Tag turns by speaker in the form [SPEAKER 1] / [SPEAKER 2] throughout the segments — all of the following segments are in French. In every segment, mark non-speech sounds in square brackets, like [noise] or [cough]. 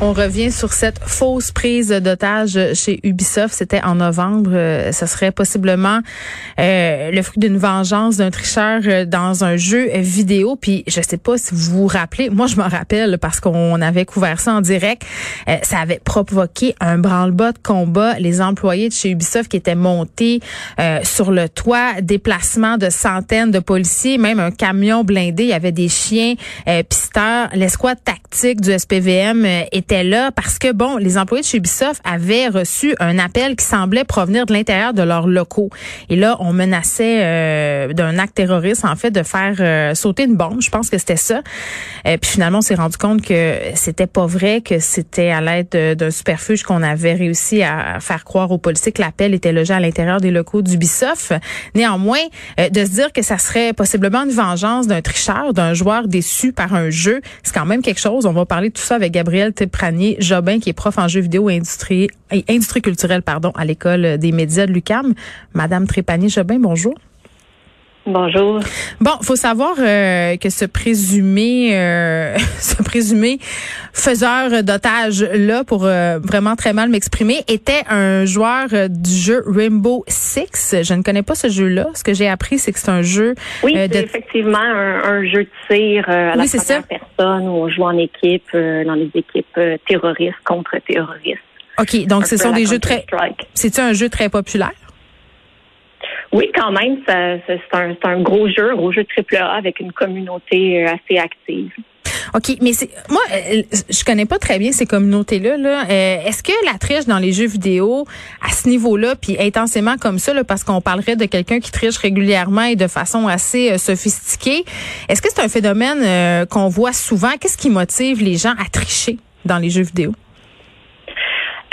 [SPEAKER 1] On revient sur cette fausse prise d'otage chez Ubisoft. C'était en novembre. Euh, ce serait possiblement euh, le fruit d'une vengeance d'un tricheur euh, dans un jeu vidéo. Puis je sais pas si vous vous rappelez. Moi, je m'en rappelle parce qu'on avait couvert ça en direct. ça avait provoqué un branle-bas de combat. Les employés de chez Ubisoft qui étaient montés sur le toit, déplacement de centaines de policiers, même un camion blindé. Il y avait des chiens pisteurs. L'escouade tactique du SPVM était là parce que, bon, les employés de chez Ubisoft avaient reçu un appel qui semblait provenir de l'intérieur de leurs locaux. Et là, on menaçait euh, d'un acte terroriste, en fait, de faire euh, sauter une bombe. Je pense que c'était ça. Euh, puis finalement, on s'est rendu compte que c'était pas vrai, que c'était à l'aide d'un superfuge qu'on avait réussi à faire croire aux policiers que l'appel était logé à l'intérieur des locaux d'Ubisoft. Néanmoins, de se dire que ça serait possiblement une vengeance d'un tricheur, d'un joueur déçu par un jeu, c'est quand même quelque chose. On va parler de tout ça avec Gabriel Pranier Jobin, qui est prof en jeux vidéo et industrie, industrie culturelle pardon, à l'école des médias de l'UCAM. Madame Trépanier Jobin, bonjour.
[SPEAKER 2] Bonjour.
[SPEAKER 1] Bon, faut savoir euh, que ce présumé, euh, [laughs] ce présumé faiseur d'otages là, pour euh, vraiment très mal m'exprimer, était un joueur du jeu Rainbow Six. Je ne connais pas ce jeu-là. Ce que j'ai appris, c'est que c'est un jeu.
[SPEAKER 2] Oui, c'est effectivement un, jeu de tir à la première personne où on joue en équipe dans les équipes terroristes contre terroristes.
[SPEAKER 1] Ok, donc ce sont des jeux très. C'est un jeu très populaire?
[SPEAKER 2] Oui, quand même, c'est un, un, gros jeu, un gros jeu AAA avec une communauté euh, assez active.
[SPEAKER 1] OK, mais c'est moi euh, je connais pas très bien ces communautés-là. Là. Euh, est-ce que la triche dans les jeux vidéo à ce niveau-là, puis intensément comme ça, là, parce qu'on parlerait de quelqu'un qui triche régulièrement et de façon assez sophistiquée, est-ce que c'est un phénomène qu'on voit souvent? Qu'est-ce qui motive les gens à tricher dans les jeux vidéo?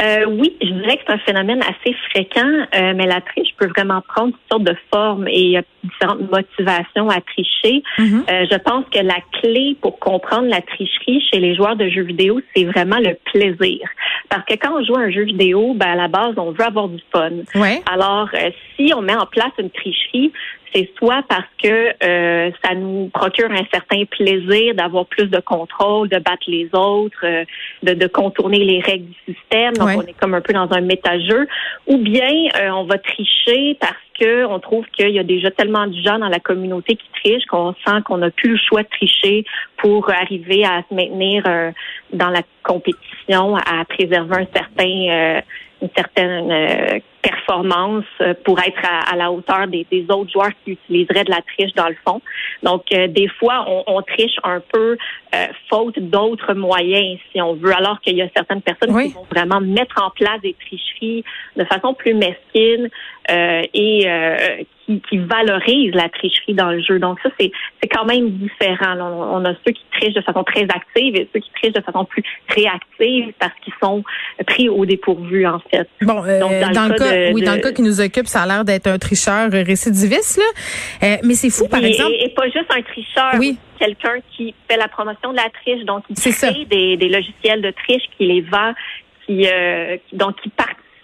[SPEAKER 2] Euh, oui, je dirais que c'est un phénomène assez fréquent, euh, mais la triche peut vraiment prendre toutes sortes de formes et il y a différentes motivations à tricher. Euh, je pense que la clé pour comprendre la tricherie chez les joueurs de jeux vidéo, c'est vraiment le plaisir. Parce que quand on joue à un jeu vidéo, ben, à la base, on veut avoir du fun.
[SPEAKER 1] Ouais.
[SPEAKER 2] Alors, euh, si on met en place une tricherie, c'est soit parce que euh, ça nous procure un certain plaisir d'avoir plus de contrôle, de battre les autres, euh, de, de, contourner les règles du système. Donc, on est comme un peu dans un méta-jeu. Ou bien, euh, on va tricher parce que on trouve qu'il y a déjà tellement de gens dans la communauté qui trichent qu'on sent qu'on n'a plus le choix de tricher pour arriver à se maintenir dans la compétition, à préserver un certain une certaine euh, performance euh, pour être à, la hauteur des, autres joueurs qui utiliseraient de la triche dans le fond. Donc, euh, des fois, on, triche un peu faute d'autres moyens, si on veut, alors qu'il y a certaines personnes qui vont vraiment mettre en place des tricheries de façon plus mesquine et qui, qui valorisent la tricherie dans le jeu. Donc, ça, c'est quand même différent. On, a ceux qui trichent de façon très active et ceux qui trichent de façon plus réactive parce qu'ils sont pris au dépourvu, en fait.
[SPEAKER 1] Bon, dans, le cas oui, dans le cas qui nous occupe, ça a l'air d'être un tricheur récidiviste, là. Euh, mais c'est fou, par exemple.
[SPEAKER 2] Et, pas juste un tricheur. Oui. Quelqu'un qui fait la promotion de la triche, donc qui crée des, des, logiciels de triche, qui les vend, qui, euh, donc qui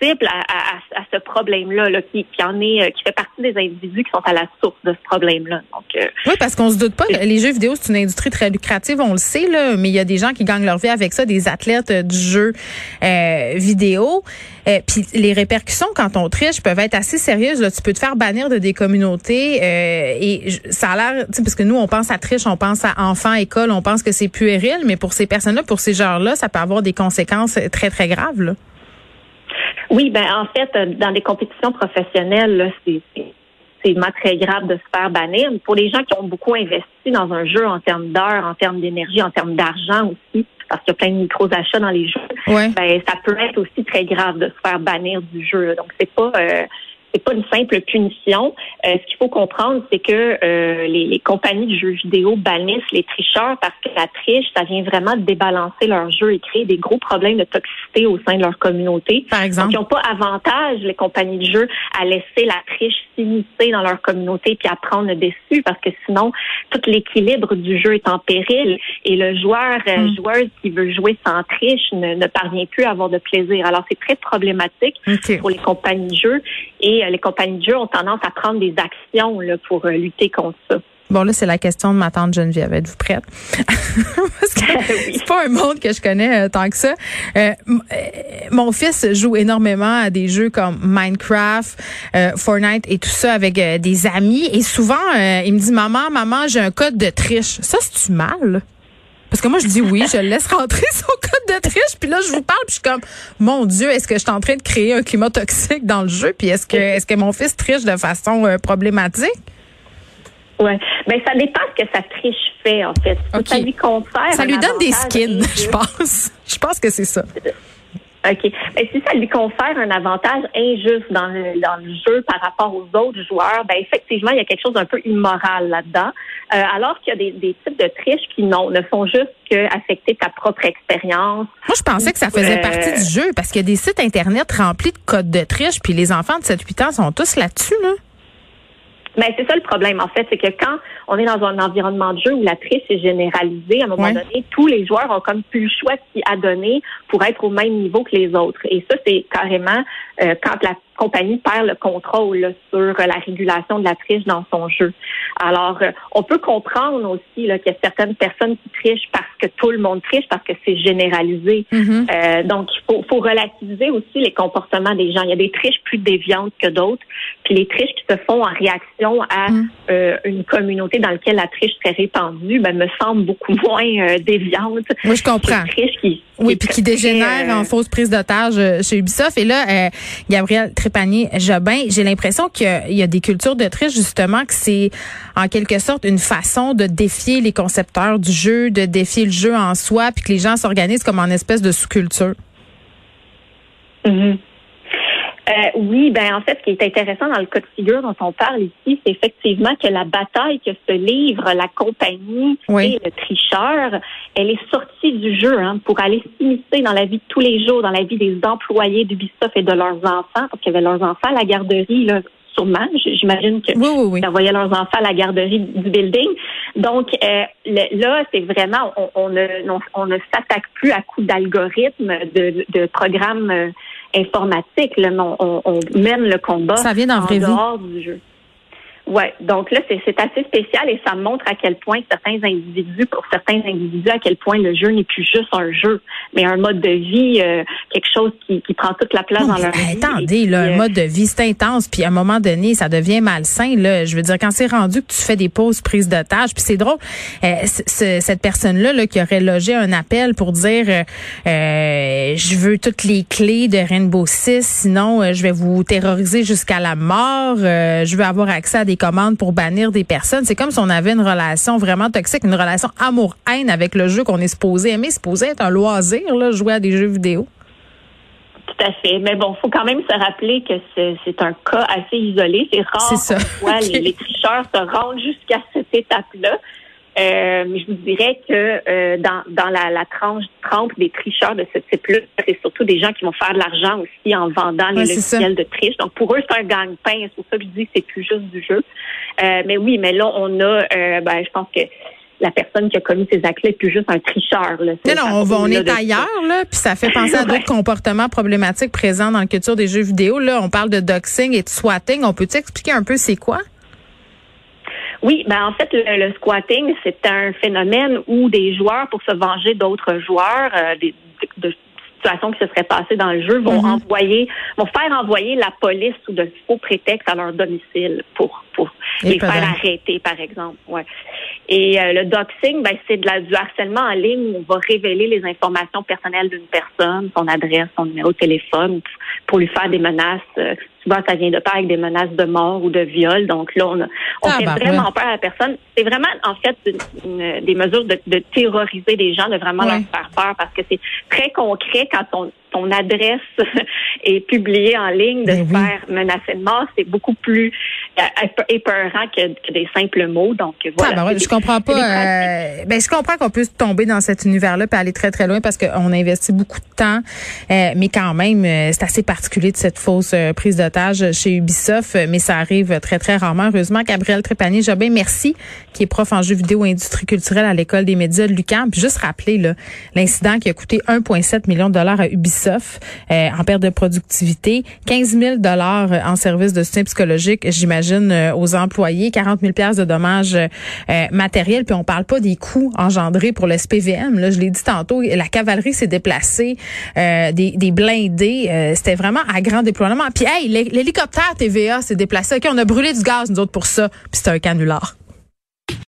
[SPEAKER 2] à, à, ce problème-là, là, qui, qui, en est, euh, qui fait partie des individus qui sont à la source de ce problème-là. Donc,
[SPEAKER 1] euh, oui, parce qu'on se doute pas, les jeux vidéo, c'est une industrie très lucrative, on le sait, là, mais il y a des gens qui gagnent leur vie avec ça, des athlètes euh, du jeu vidéo. Puis les répercussions quand on triche peuvent être assez sérieuses. Là. Tu peux te faire bannir de des communautés et ça a l'air, parce que nous on pense à triche, on pense à enfants, école, on pense que c'est puéril, mais pour ces personnes-là, pour ces genres-là, ça peut avoir des conséquences très très graves. Là.
[SPEAKER 2] Oui, ben en fait, euh, dans des compétitions professionnelles, c'est vraiment très grave de se faire bannir. Pour les gens qui ont beaucoup investi dans un jeu en termes d'heures, en termes d'énergie, en termes d'argent aussi, parce qu'il y a plein de micros achats dans les jeux, ben ça peut être aussi très grave de se faire bannir du jeu. Donc c'est pas euh, c'est pas une simple punition. Euh, ce qu'il faut comprendre, c'est que euh, les, les, compagnies de jeux vidéo bannissent les tricheurs parce que la triche, ça vient vraiment débalancer leur jeu et créer des gros problèmes de toxicité au sein de leur communauté.
[SPEAKER 1] Par exemple,
[SPEAKER 2] Donc, ils n'ont pas avantage les compagnies de jeux à laisser la triche s'immiscer dans leur communauté puis à prendre le dessus parce que sinon tout l'équilibre du jeu est en péril et le joueur
[SPEAKER 1] Hmm.
[SPEAKER 2] joueuse qui veut jouer sans triche ne, ne parvient plus à avoir de plaisir. Alors c'est très problématique pour les compagnies de jeux et les compagnies de jeux ont tendance à prendre des actions là, pour euh, lutter contre ça.
[SPEAKER 1] Bon, là, c'est la question de ma tante Geneviève. Êtes-vous prête? [laughs] Parce que [laughs] c'est pas un monde que je connais euh, tant que ça. Euh, euh, mon fils joue énormément à des jeux comme Minecraft, euh, Fortnite et tout ça avec euh, des amis. Et souvent, euh, il me dit, maman, maman, j'ai un code de triche. Ça, c'est-tu mal? Parce que moi, je dis oui, je laisse rentrer [laughs] son code de triche. Puis là, je vous parle, puis je suis comme, mon Dieu, est-ce que je suis en train de créer un climat toxique dans le jeu? Puis est-ce que, est-ce que mon fils triche de façon euh, problématique?
[SPEAKER 2] Ouais. Ben ça dépend ce que sa triche fait en fait. Ça lui confère.
[SPEAKER 1] Ça lui donne des skins, [laughs] je pense. Je pense que c'est ça.
[SPEAKER 2] OK. Mais si ça lui confère un avantage injuste dans le, dans le jeu par rapport aux autres joueurs, ben effectivement, il y a quelque chose d'un peu immoral là-dedans. Euh, alors qu'il y a des, des types de triches qui non, ne font juste que affecter ta propre expérience.
[SPEAKER 1] Moi, je pensais que ça faisait
[SPEAKER 2] Euh,
[SPEAKER 1] partie du jeu parce qu'il y a des sites Internet remplis de codes de triche, puis les enfants de 7-8 ans sont tous là-dessus, là.
[SPEAKER 2] Ben, c'est ça le problème, en fait, c'est que quand on est dans un environnement de jeu où la triche est généralisée, à un moment donné, tous les joueurs ont comme plus le choix de s'y adonner pour être au même niveau que les autres. Et ça, c'est carrément euh, quand la compagnie perd le contrôle là, sur euh, la régulation de la triche dans son jeu. Alors, euh, on peut comprendre aussi qu'il y a certaines personnes qui trichent parce que tout le monde triche, parce que c'est généralisé.
[SPEAKER 1] Mhm.
[SPEAKER 2] Euh, donc, il faut, faut relativiser aussi les comportements des gens. Il y a des triches plus déviantes que d'autres, puis les triches qui se font en réaction à
[SPEAKER 1] Mm.
[SPEAKER 2] euh, une communauté dans laquelle la triche serait répandue, ben, me semble beaucoup [laughs] moins euh, déviante.
[SPEAKER 1] Moi, je comprends.
[SPEAKER 2] qui,
[SPEAKER 1] Oui, puis qui dégénère
[SPEAKER 2] euh,
[SPEAKER 1] en fausse prise d'otage euh, chez Ubisoft. Et là, euh, Gabriel Trépanier-Jobin, j'ai l'impression qu'il y a- il y a des cultures de triche, justement, que c'est en quelque sorte une façon de défier les concepteurs du jeu, de défier le jeu en soi, puis que les gens s'organisent comme en espèce de sous-culture.
[SPEAKER 2] Mhm. Euh, oui, ben en fait, ce qui est intéressant dans le cas de figure dont on parle ici, c'est effectivement que la bataille que se livre la compagnie
[SPEAKER 1] Oui.
[SPEAKER 2] et le tricheur, elle est sortie du jeu hein, pour aller s'immiscer dans la vie de tous les jours, dans la vie des employés d'Ubisoft et de leurs enfants, parce qu'il y avait leurs enfants à la garderie, là, sûrement. J'imagine que
[SPEAKER 1] Oui, oui, oui.
[SPEAKER 2] ils envoyaient leurs enfants à la garderie du building. Donc euh, le- là, c'est vraiment, on, on ne, on, on ne s'attaque plus à coups d'algorithmes, de, de programmes informatiques. Là, on, on- on mène le combat
[SPEAKER 1] Ça vient dans
[SPEAKER 2] en
[SPEAKER 1] vie.
[SPEAKER 2] dehors du jeu. Ouais, donc là, c'est assez spécial et ça montre à quel point certains individus, pour certains individus, à quel point le jeu n'est plus juste un jeu, mais un mode de vie, euh, quelque chose qui, qui prend toute la place
[SPEAKER 1] Non,
[SPEAKER 2] dans leur vie.
[SPEAKER 1] attendez, là, un
[SPEAKER 2] euh,
[SPEAKER 1] mode de vie, c'est intense, puis à un moment donné, ça devient malsain. Là, je veux dire, quand c'est rendu que tu fais des pauses prises d'otages, puis c'est drôle, euh, cette personne-là là, qui aurait logé un appel pour dire, euh, euh, je veux toutes les clés de Rainbow Six, sinon euh, je vais vous terroriser jusqu'à la mort. euh, je veux avoir accès à des commandes pour bannir des personnes. C'est comme si on avait une relation vraiment toxique, une relation amour-haine avec le jeu qu'on est supposé aimer, supposé être un loisir, là, jouer à des jeux vidéo.
[SPEAKER 2] Tout à fait. Mais bon, faut quand même se rappeler que c'est un cas assez isolé. C'est rare qu'on voit [laughs]
[SPEAKER 1] Ok.
[SPEAKER 2] les, les tricheurs se rendent jusqu'à cette étape-là. Euh, mais je vous dirais que euh, dans, dans la, la tranche trempe des tricheurs de ce type-là, c'est surtout des gens qui vont faire de l'argent aussi en vendant les logiciels de triche. Donc pour eux, c'est un gagne-pain. C'est pour ça que je dis que c'est plus juste du jeu. Euh, mais oui, mais là, on a, euh, ben, je pense que la personne qui a commis ces actes-là est plus juste un tricheur. Là.
[SPEAKER 1] Non, on, va, on est ailleurs, là, puis ça fait penser à [laughs] d'autres comportements problématiques présents dans la culture des jeux vidéo. Là, on parle de doxing et de swatting. On peut-tu expliquer un peu c'est quoi?
[SPEAKER 2] Oui, ben en fait, le, le squatting, c'est un phénomène où des joueurs, pour se venger d'autres joueurs, euh, des, de, de situations qui se seraient passées dans le jeu, vont
[SPEAKER 1] Mhm.
[SPEAKER 2] envoyer, vont faire envoyer la police sous de faux prétextes à leur domicile pour pour
[SPEAKER 1] Et
[SPEAKER 2] les faire arrêter, par exemple. Ouais. Et euh, le doxing, ben c'est de la, du harcèlement en ligne où on va révéler les informations personnelles d'une personne, son adresse, son numéro de téléphone, pour lui faire des menaces. euh, souvent, ça vient de part avec des menaces de mort ou de viol. Donc là, on, a- on
[SPEAKER 1] Ah,
[SPEAKER 2] fait vraiment
[SPEAKER 1] ouais.
[SPEAKER 2] peur à la personne. C'est vraiment, en fait, une- une- des mesures de, de terroriser les gens, de vraiment
[SPEAKER 1] Ouais.
[SPEAKER 2] leur faire peur, parce que c'est très concret quand ton, ton adresse [laughs] est publiée en ligne, de
[SPEAKER 1] Ben
[SPEAKER 2] se
[SPEAKER 1] oui.
[SPEAKER 2] faire menacer de mort, c'est beaucoup plus euh, épeurant que, des simples mots. Donc voilà.
[SPEAKER 1] Ah, ben ouais, je comprends pas. euh, ben je comprends qu'on puisse tomber dans cet univers-là et aller très très loin parce qu'on investit beaucoup de temps, euh, mais quand même euh, c'est assez particulier de cette fausse euh, prise chez Ubisoft, mais ça arrive très très rarement. Heureusement, Gabriel Trépanier Jobin, merci, qui est prof en jeux vidéo et industrie culturelle à l'école des médias de l'UQAM. Puis juste rappeler là l'incident qui a coûté 1,7 million de dollars à Ubisoft euh, en perte de productivité, 15 000 dollars en services de soutien psychologique, j'imagine euh, aux employés, 40 000 pièces de dommages euh, matériels. Puis on parle pas des coûts engendrés pour le SPVM. Là, je l'ai dit tantôt, la cavalerie s'est déplacée, euh, des, des blindés. euh, C'était vraiment à grand déploiement. Puis hey, l'hélicoptère TVA s'est déplacé. Ok, on a brûlé du gaz nous autres pour ça. Puis c'était un canular.